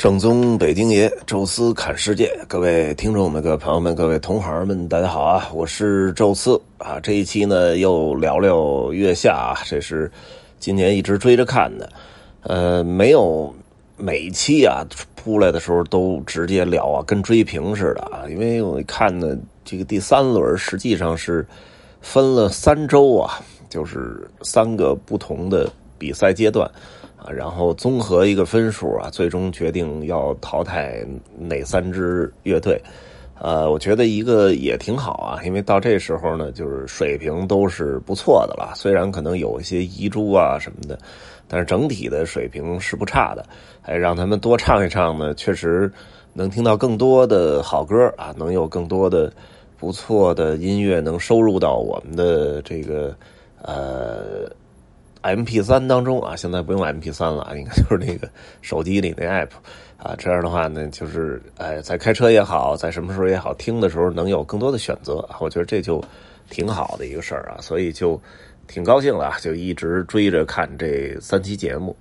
正宗北京爷，宙斯侃世界，各位听众们、各位朋友们、各位同行们，大家好啊！我是宙斯啊。这一期呢，又聊聊月下啊，这是今年一直追着看的。呃，没有每期啊出来的时候都直接聊啊，跟追评似的啊。因为我看呢，这个第三轮实际上是分了三周啊，就是三个不同的比赛阶段。啊，然后综合一个分数啊，最终决定要淘汰哪三支乐队。呃，我觉得一个也挺好啊，因为到这时候呢，就是水平都是不错的了。虽然可能有一些遗珠啊什么的，但是整体的水平是不差的。哎，让他们多唱一唱呢，确实能听到更多的好歌啊，能有更多的不错的音乐能收入到我们的这个呃。M P 三当中啊，现在不用 M P 三了，应该就是那个手机里那 App 啊。这样的话呢，就是哎，在开车也好，在什么时候也好，听的时候能有更多的选择，我觉得这就挺好的一个事儿啊。所以就挺高兴的，就一直追着看这三期节目。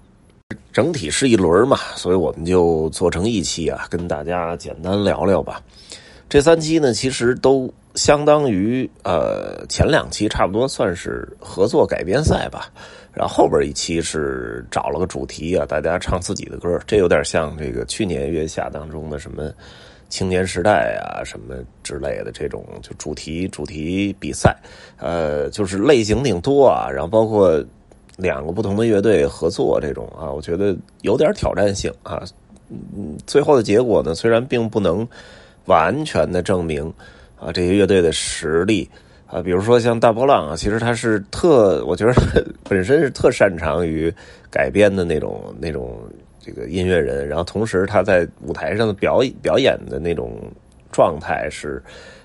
整体是一轮嘛，所以我们就做成一期啊，跟大家简单聊聊吧。这三期呢，其实都相当于呃前两期差不多算是合作改编赛吧。然后后边一期是找了个主题啊，大家唱自己的歌，这有点像这个去年月下当中的什么青年时代啊什么之类的这种就主题主题比赛，呃，就是类型挺多啊，然后包括两个不同的乐队合作这种啊，我觉得有点挑战性啊。嗯，最后的结果呢，虽然并不能完全的证明啊这些乐队的实力。啊，比如说像大波浪啊，其实他是特，我觉得 本身是特擅长于改编的那种那种这个音乐人，然后同时他在舞台上的表表演的那种状态是，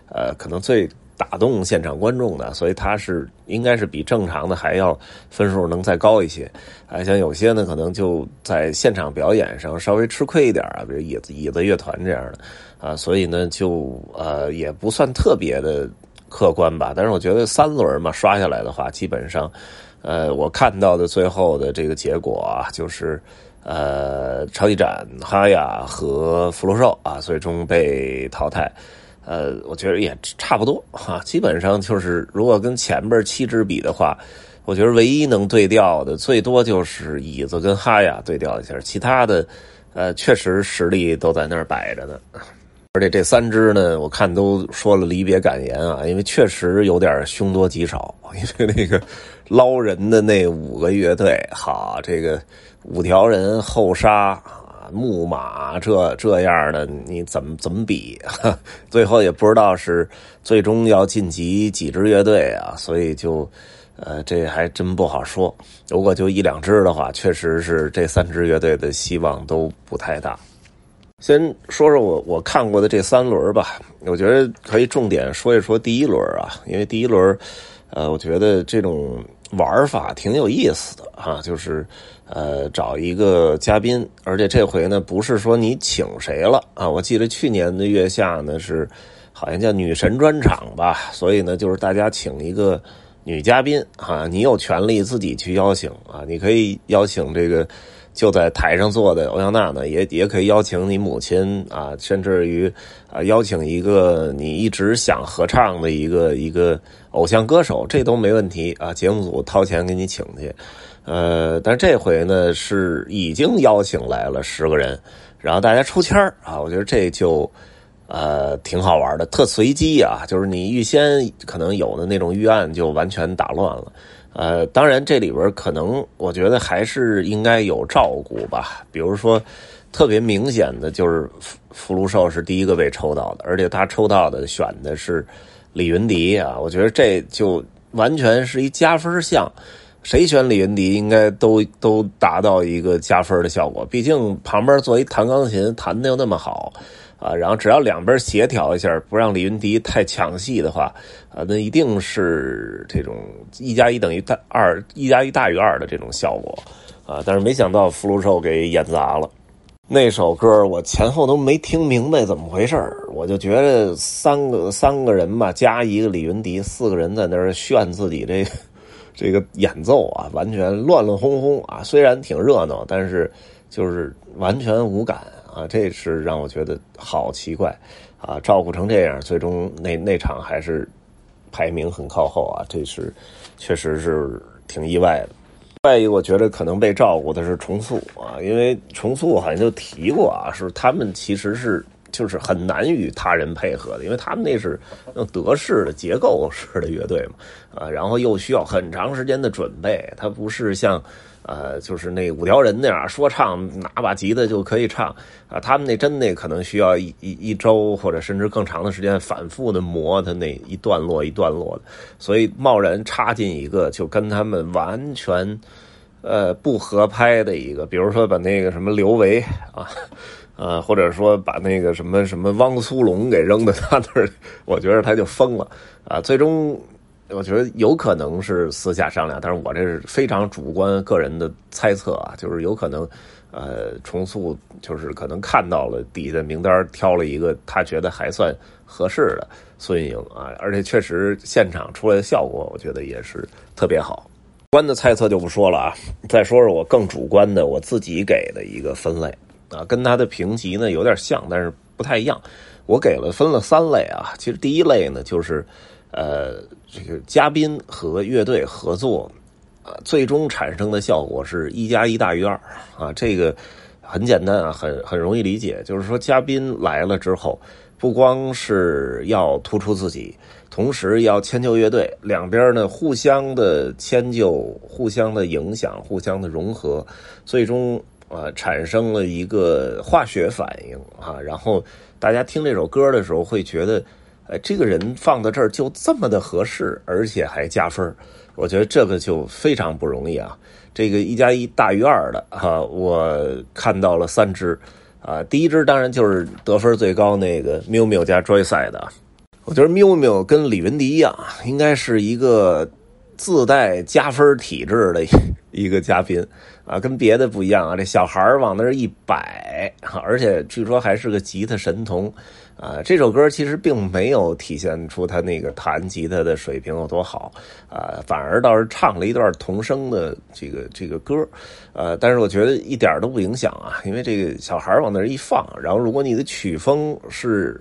呃，可能最打动现场观众的，所以他是应该是比正常的还要分数能再高一些。啊，像有些呢，可能就在现场表演上稍微吃亏一点啊，比如椅子椅子乐团这样的啊，所以呢，就呃也不算特别的。客观吧，但是我觉得三轮嘛刷下来的话，基本上，呃，我看到的最后的这个结果啊，就是呃，超级展、哈雅和福禄寿啊，最终被淘汰。呃，我觉得也差不多 哈，基本上就是如果跟前边七支比的话，我觉得唯一能对调的，最多就是椅子跟哈雅对调一下，其他的，呃，确实实力都在那儿摆着呢。而且这三支呢，我看都说了离别感言啊，因为确实有点凶多吉少。因为那个捞人的那五个乐队，哈，这个五条人后杀木马这这样的，你怎么怎么比？最后也不知道是最终要晋级几支乐队啊，所以就呃，这还真不好说。如果就一两支的话，确实是这三支乐队的希望都不太大。先说说我我看过的这三轮吧，我觉得可以重点说一说第一轮啊，因为第一轮，呃，我觉得这种玩法挺有意思的啊，就是呃找一个嘉宾，而且这回呢不是说你请谁了啊，我记得去年的月下呢是好像叫女神专场吧，所以呢就是大家请一个女嘉宾啊，你有权利自己去邀请啊，你可以邀请这个。就在台上坐的欧阳娜娜，也也可以邀请你母亲啊，甚至于啊邀请一个你一直想合唱的一个一个偶像歌手，这都没问题啊。节目组掏钱给你请去，呃，但是这回呢是已经邀请来了十个人，然后大家抽签啊，我觉得这就呃挺好玩的，特随机啊，就是你预先可能有的那种预案就完全打乱了。呃，当然，这里边可能我觉得还是应该有照顾吧。比如说，特别明显的就是福福禄寿是第一个被抽到的，而且他抽到的选的是李云迪啊，我觉得这就完全是一加分项。谁选李云迪，应该都都达到一个加分的效果。毕竟旁边坐一弹钢琴，弹的又那么好。啊，然后只要两边协调一下，不让李云迪太抢戏的话，啊，那一定是这种一加一等于大二，一加一大于二的这种效果，啊，但是没想到福禄寿给演砸了。那首歌我前后都没听明白怎么回事我就觉得三个三个人吧，加一个李云迪，四个人在那儿炫自己这个这个演奏啊，完全乱乱哄哄啊，虽然挺热闹，但是就是完全无感。啊，这是让我觉得好奇怪啊，照顾成这样，最终那那场还是排名很靠后啊，这是确实是挺意外的。另外一个，我觉得可能被照顾的是重塑啊，因为重塑好像就提过啊，是他们其实是。就是很难与他人配合的，因为他们那是用德式的结构式的乐队嘛，啊，然后又需要很长时间的准备，它不是像，呃，就是那五条人那样说唱拿把吉他就可以唱啊，他们那真那可能需要一一一周或者甚至更长的时间反复的磨他那一段落一段落的，所以贸然插进一个就跟他们完全，呃，不合拍的一个，比如说把那个什么刘维啊。呃，或者说把那个什么什么汪苏泷给扔到他那儿，我觉得他就疯了啊！最终，我觉得有可能是私下商量，但是我这是非常主观个人的猜测啊，就是有可能，呃，重塑就是可能看到了底下的名单，挑了一个他觉得还算合适的孙运莹啊，而且确实现场出来的效果，我觉得也是特别好。观的猜测就不说了啊，再说说我更主观的我自己给的一个分类。啊，跟他的评级呢有点像，但是不太一样。我给了分了三类啊。其实第一类呢，就是呃，这个嘉宾和乐队合作，啊，最终产生的效果是一加一大于二啊。这个很简单啊，很很容易理解。就是说，嘉宾来了之后，不光是要突出自己，同时要迁就乐队，两边呢互相的迁就，互相的影响，互相的融合，最终。呃，产生了一个化学反应啊，然后大家听这首歌的时候会觉得，呃，这个人放到这儿就这么的合适，而且还加分我觉得这个就非常不容易啊。这个一加一大于二的啊，我看到了三支啊，第一支当然就是得分最高那个 Miu Miu 加 Joyside 的。我觉得 Miu Miu 跟李云迪一样，应该是一个自带加分体质的 一个嘉宾。啊，跟别的不一样啊！这小孩往那儿一摆，而且据说还是个吉他神童啊！这首歌其实并没有体现出他那个弹吉他的水平有多好啊，反而倒是唱了一段童声的这个这个歌，呃，但是我觉得一点都不影响啊，因为这个小孩往那儿一放，然后如果你的曲风是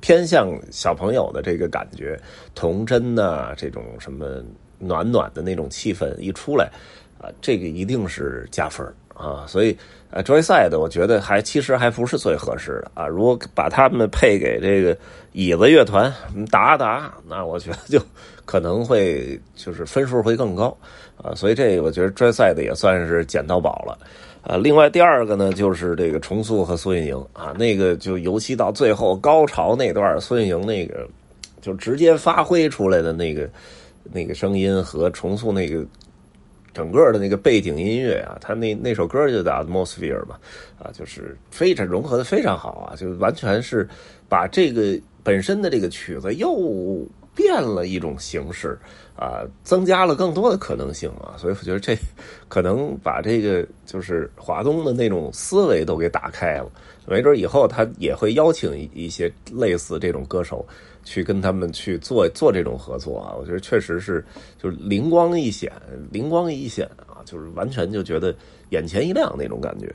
偏向小朋友的这个感觉，童真呐，这种什么暖暖的那种气氛一出来。啊，这个一定是加分啊，所以呃，Joyside 我觉得还其实还不是最合适的啊。如果把他们配给这个椅子乐团达达，那我觉得就可能会就是分数会更高啊。所以这个我觉得 Joyside 也算是捡到宝了啊。另外第二个呢，就是这个重塑和孙运莹啊，那个就尤其到最后高潮那段，孙运莹那个就直接发挥出来的那个那个声音和重塑那个。整个的那个背景音乐啊，他那那首歌就叫 Atmosphere 嘛，啊，就是非常融合的非常好啊，就完全是把这个本身的这个曲子又变了一种形式啊，增加了更多的可能性啊，所以我觉得这可能把这个就是华东的那种思维都给打开了，没准以后他也会邀请一些类似这种歌手。去跟他们去做做这种合作啊，我觉得确实是就是灵光一现，灵光一现啊，就是完全就觉得眼前一亮那种感觉。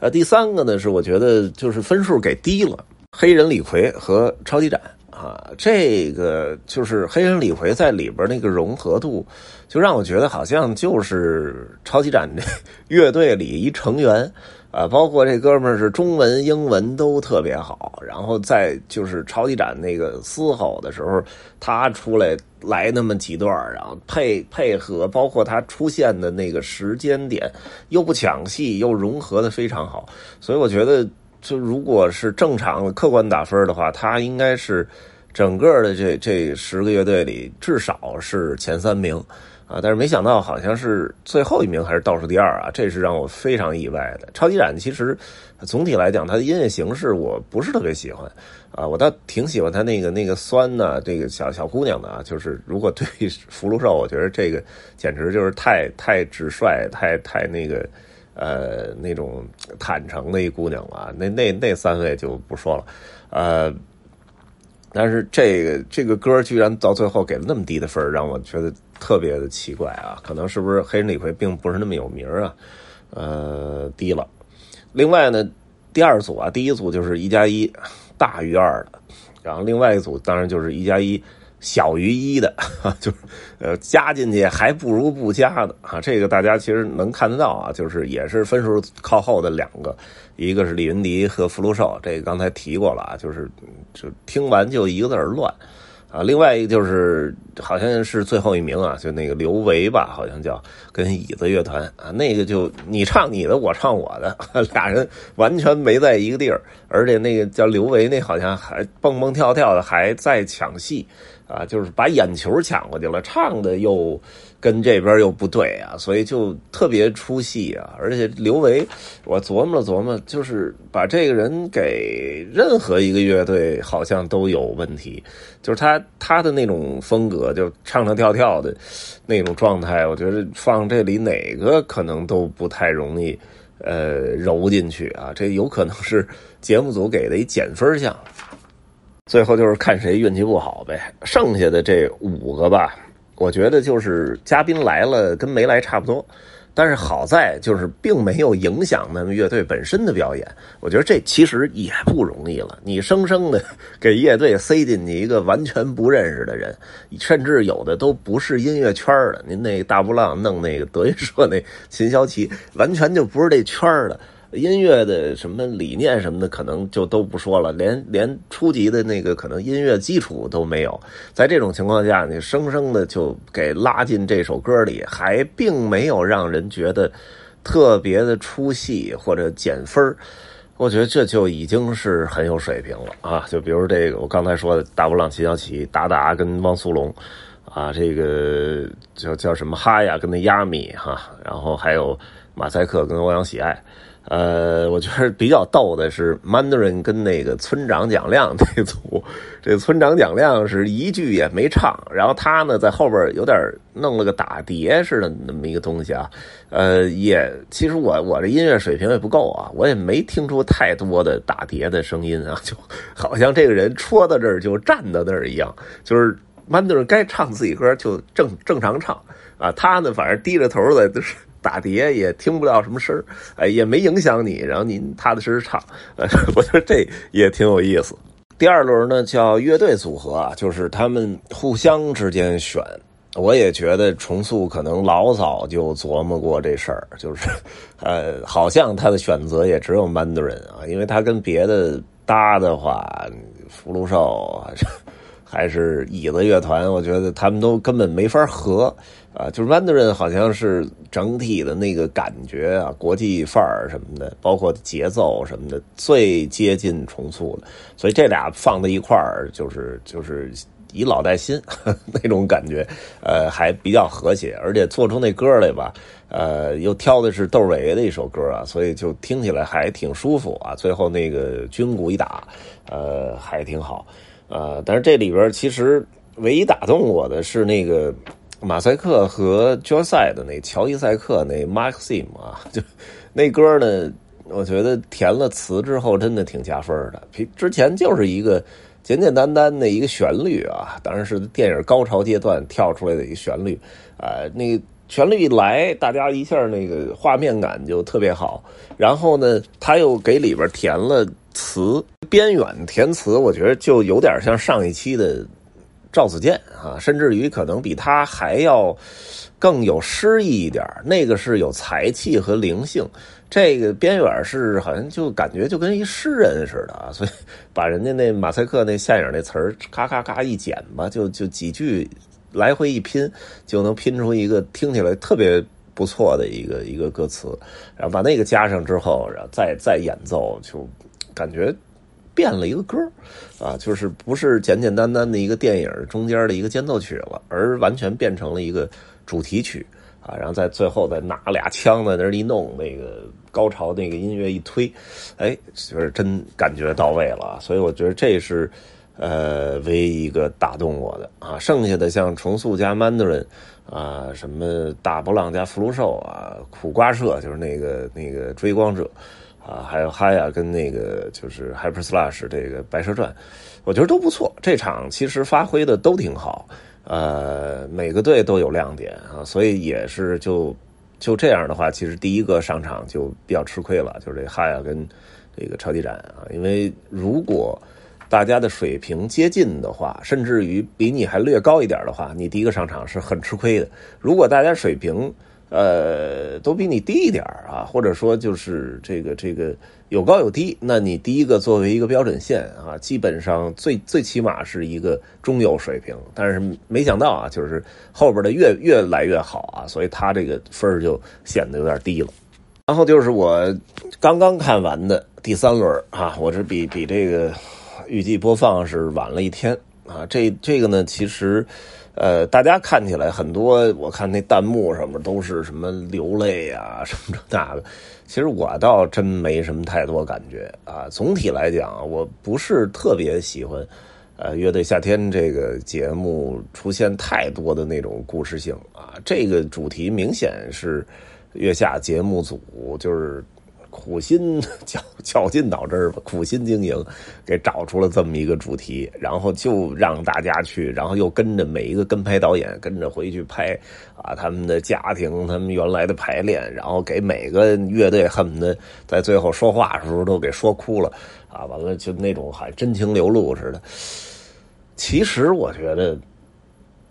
呃，第三个呢是我觉得就是分数给低了，黑人李逵和超级展啊，这个就是黑人李逵在里边那个融合度，就让我觉得好像就是超级展乐队里一成员。啊，包括这哥们儿是中文、英文都特别好，然后再就是超级展那个嘶吼的时候，他出来来那么几段然后配配合，包括他出现的那个时间点，又不抢戏，又融合的非常好，所以我觉得，就如果是正常的客观打分的话，他应该是整个的这这十个乐队里至少是前三名。啊！但是没想到，好像是最后一名还是倒数第二啊！这是让我非常意外的。超级展其实总体来讲，它的音乐形式我不是特别喜欢啊，我倒挺喜欢它那个那个酸呢，这个小小姑娘的啊。就是如果对 福禄寿，我觉得这个简直就是太太直率、太太那个呃那种坦诚的一姑娘了。那那那三位就不说了，呃。但是这个这个歌居然到最后给了那么低的分让我觉得特别的奇怪啊！可能是不是黑人李逵并不是那么有名啊？呃，低了。另外呢，第二组啊，第一组就是一加一大于二的，然后另外一组当然就是一加一小于一的，就是呃加进去还不如不加的啊。这个大家其实能看得到啊，就是也是分数靠后的两个，一个是李云迪和福禄寿，这个刚才提过了啊，就是就听完就一个字乱。啊，另外一个就是好像是最后一名啊，就那个刘维吧，好像叫跟椅子乐团啊，那个就你唱你的，我唱我的，俩人完全没在一个地儿，而且那个叫刘维那好像还蹦蹦跳跳的，还在抢戏啊，就是把眼球抢过去了，唱的又。跟这边又不对啊，所以就特别出戏啊！而且刘维，我琢磨了琢磨，就是把这个人给任何一个乐队好像都有问题，就是他他的那种风格，就唱唱跳跳的那种状态，我觉得放这里哪个可能都不太容易呃揉进去啊！这有可能是节目组给的一减分项。最后就是看谁运气不好呗，剩下的这五个吧。我觉得就是嘉宾来了跟没来差不多，但是好在就是并没有影响他们乐队本身的表演。我觉得这其实也不容易了，你生生的给乐队塞进去一个完全不认识的人，甚至有的都不是音乐圈的。您那大波浪弄那个德云社那秦霄奇，完全就不是这圈的。音乐的什么理念什么的，可能就都不说了，连连初级的那个可能音乐基础都没有。在这种情况下，你生生的就给拉进这首歌里，还并没有让人觉得特别的出戏或者减分我觉得这就已经是很有水平了啊！就比如这个我刚才说的大波浪、秦小奇、达达跟汪苏泷啊，这个叫叫什么哈呀跟那亚米哈，然后还有马赛克跟欧阳喜爱。呃，我觉得比较逗的是 Mandarin 跟那个村长蒋亮 这组，这村长蒋亮是一句也没唱，然后他呢在后边有点弄了个打碟似的那么一个东西啊，呃，也其实我我这音乐水平也不够啊，我也没听出太多的打碟的声音啊，就好像这个人戳到这儿就站到那儿一样，就是 Mandarin 该唱自己歌就正正常唱啊，他呢反正低着头在就是。打碟也听不到什么声儿，哎，也没影响你。然后您踏踏实实唱，呃，我觉得这也挺有意思。第二轮呢叫乐队组合，就是他们互相之间选。我也觉得重塑可能老早就琢磨过这事儿，就是，呃，好像他的选择也只有 Mandarin 啊，因为他跟别的搭的话，福禄寿 还是椅子乐团，我觉得他们都根本没法合。啊，就是 Mandarin 好像是整体的那个感觉啊，国际范儿什么的，包括节奏什么的，最接近重塑的。所以这俩放在一块儿，就是就是以老带新 那种感觉，呃，还比较和谐。而且做出那歌来吧，呃，又挑的是窦唯的一首歌啊，所以就听起来还挺舒服啊。最后那个军鼓一打，呃，还挺好。呃，但是这里边其实唯一打动我的是那个。马赛克和决赛的那乔伊赛克那 Maxim 啊，就那歌呢，我觉得填了词之后真的挺加分的。之前就是一个简简单单的一个旋律啊，当然是电影高潮阶段跳出来的一个旋律啊。那旋律一来，大家一下那个画面感就特别好。然后呢，他又给里边填了词，边远填词，我觉得就有点像上一期的。赵子健啊，甚至于可能比他还要更有诗意一点那个是有才气和灵性，这个边远是好像就感觉就跟一诗人似的，所以把人家那马赛克那下影那词儿咔咔咔一剪吧，就就几句来回一拼，就能拼出一个听起来特别不错的一个一个歌词，然后把那个加上之后，然后再再演奏，就感觉。变了一个歌啊，就是不是简简单单的一个电影中间的一个间奏曲了，而完全变成了一个主题曲啊，然后在最后再拿俩枪在那儿一弄，那个高潮那个音乐一推，哎，就是真感觉到位了，所以我觉得这是呃唯一一个打动我的啊，剩下的像重塑加 Mandarin 啊，什么大波浪加福禄寿啊，苦瓜社就是那个那个追光者。啊，还有哈亚跟那个就是 Hyper Slash 这个白蛇传，我觉得都不错。这场其实发挥的都挺好，呃，每个队都有亮点啊，所以也是就就这样的话，其实第一个上场就比较吃亏了，就是这哈亚跟这个超级展啊，因为如果大家的水平接近的话，甚至于比你还略高一点的话，你第一个上场是很吃亏的。如果大家水平呃都比你低一点啊，或者说就是这个这个有高有低，那你第一个作为一个标准线啊，基本上最最起码是一个中游水平。但是没想到啊，就是后边的越越来越好啊，所以他这个分就显得有点低了。然后就是我刚刚看完的第三轮啊，我是比比这个。预计播放是晚了一天啊，这这个呢，其实，呃，大家看起来很多，我看那弹幕上面都是什么流泪啊，什么这那的，其实我倒真没什么太多感觉啊。总体来讲，我不是特别喜欢，呃，乐队夏天这个节目出现太多的那种故事性啊。这个主题明显是月下节目组就是。苦心绞绞尽脑汁吧，苦心经营，给找出了这么一个主题，然后就让大家去，然后又跟着每一个跟拍导演跟着回去拍啊，他们的家庭，他们原来的排练，然后给每个乐队恨不得在最后说话的时候都给说哭了啊，完了就那种还真情流露似的。其实我觉得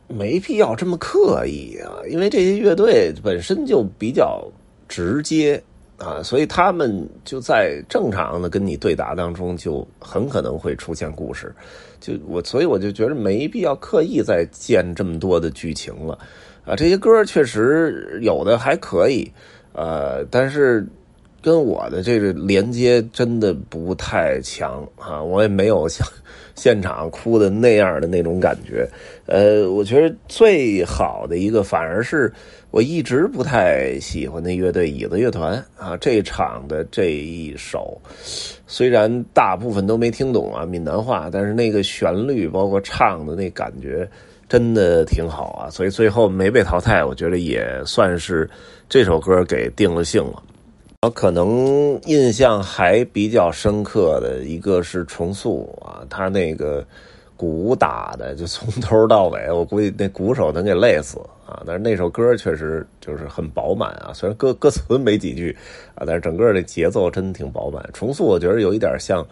没必要这么刻意啊，因为这些乐队本身就比较直接。啊，所以他们就在正常的跟你对答当中，就很可能会出现故事。就我，所以我就觉得没必要刻意再建这么多的剧情了。啊，这些歌确实有的还可以，呃，但是跟我的这个连接真的不太强啊。我也没有像现场哭的那样的那种感觉。呃，我觉得最好的一个反而是。我一直不太喜欢那乐队椅子乐团啊，这场的这一首，虽然大部分都没听懂啊闽南话，但是那个旋律包括唱的那感觉真的挺好啊，所以最后没被淘汰，我觉得也算是这首歌给定了性了。我可能印象还比较深刻的一个是重塑啊，他那个。鼓打的就从头到尾，我估计那鼓手能给累死啊！但是那首歌确实就是很饱满啊，虽然歌歌词没几句啊，但是整个的节奏真挺饱满。重塑我觉得有一点像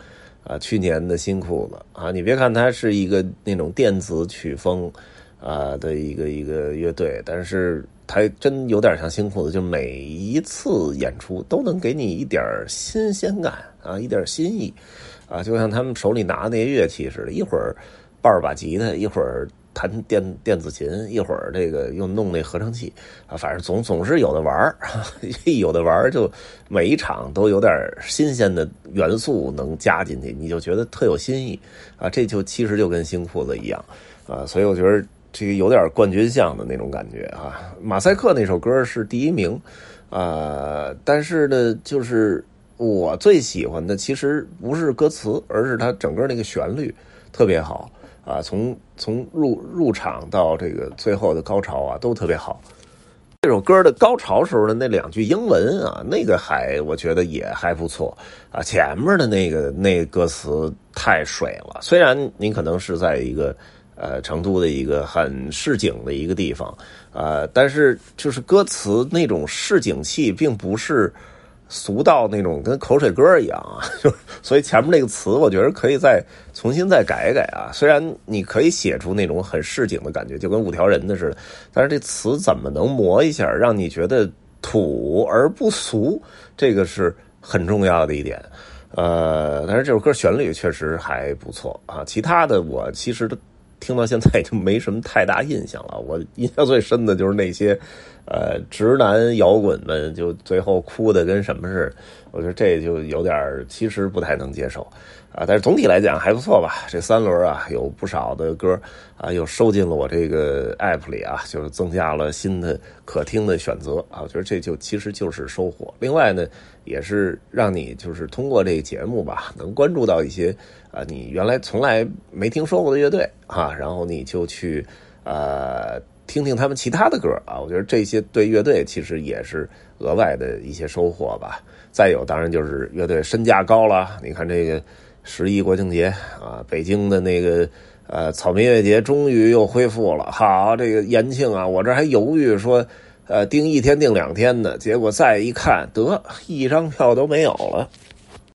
啊去年的新裤子啊，你别看它是一个那种电子曲风啊的一个一个乐队，但是还真有点像新裤子，就每一次演出都能给你一点新鲜感啊，一点新意啊，就像他们手里拿那些乐器似的，一会儿。抱着把吉他，一会儿弹电电子琴，一会儿这个又弄那合成器啊，反正总总是有的玩儿，有的玩儿就每一场都有点新鲜的元素能加进去，你就觉得特有新意啊。这就其实就跟新裤子一样啊，所以我觉得这个有点冠军相的那种感觉啊。马赛克那首歌是第一名啊，但是呢，就是我最喜欢的其实不是歌词，而是它整个那个旋律特别好。啊，从从入入场到这个最后的高潮啊，都特别好。这首歌的高潮时候的那两句英文啊，那个还我觉得也还不错啊。前面的那个那歌词太水了，虽然您可能是在一个呃成都的一个很市井的一个地方呃，但是就是歌词那种市井气，并不是。俗到那种跟口水歌一样啊，就所以前面那个词，我觉得可以再重新再改改啊。虽然你可以写出那种很市井的感觉，就跟五条人的似的，但是这词怎么能磨一下，让你觉得土而不俗？这个是很重要的一点。呃，但是这首歌旋律确实还不错啊。其他的我其实都听到现在就没什么太大印象了。我印象最深的就是那些。呃，直男摇滚们就最后哭的跟什么似的，我觉得这就有点其实不太能接受啊。但是总体来讲还不错吧。这三轮啊，有不少的歌啊，又收进了我这个 app 里啊，就是增加了新的可听的选择啊。我觉得这就其实就是收获。另外呢，也是让你就是通过这个节目吧，能关注到一些啊你原来从来没听说过的乐队啊，然后你就去呃。听听他们其他的歌啊，我觉得这些对乐队其实也是额外的一些收获吧。再有，当然就是乐队身价高了。你看这个十一国庆节啊，北京的那个呃草莓音乐节终于又恢复了。好，这个延庆啊，我这还犹豫说呃订一天订两天的，结果再一看，得一张票都没有了。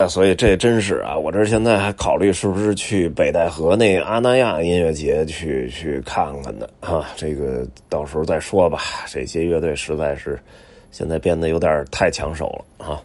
所以这真是啊，我这现在还考虑是不是去北戴河那阿那亚音乐节去去看看呢？啊，这个到时候再说吧。这些乐队实在是现在变得有点太抢手了啊。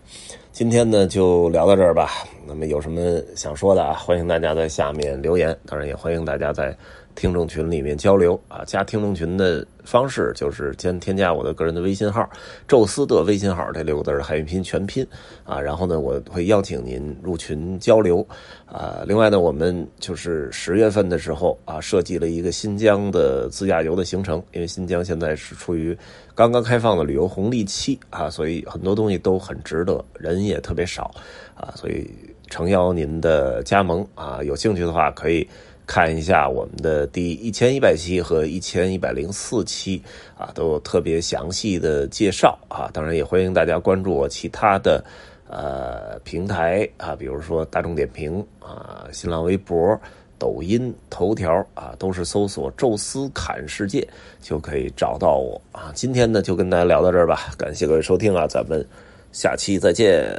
今天呢就聊到这儿吧。那么有什么想说的啊？欢迎大家在下面留言，当然也欢迎大家在。听众群里面交流啊，加听众群的方式就是先添加我的个人的微信号“宙斯”的微信号，这六个字的汉语拼全拼啊，然后呢，我会邀请您入群交流啊。另外呢，我们就是十月份的时候啊，设计了一个新疆的自驾游的行程，因为新疆现在是处于刚刚开放的旅游红利期啊，所以很多东西都很值得，人也特别少啊，所以诚邀您的加盟啊，有兴趣的话可以。看一下我们的第一千一百期和一千一百零四期啊，都有特别详细的介绍啊。当然也欢迎大家关注我其他的呃平台啊，比如说大众点评啊、新浪微博、抖音、头条啊，都是搜索“宙斯侃世界”就可以找到我啊。今天呢就跟大家聊到这儿吧，感谢各位收听啊，咱们下期再见。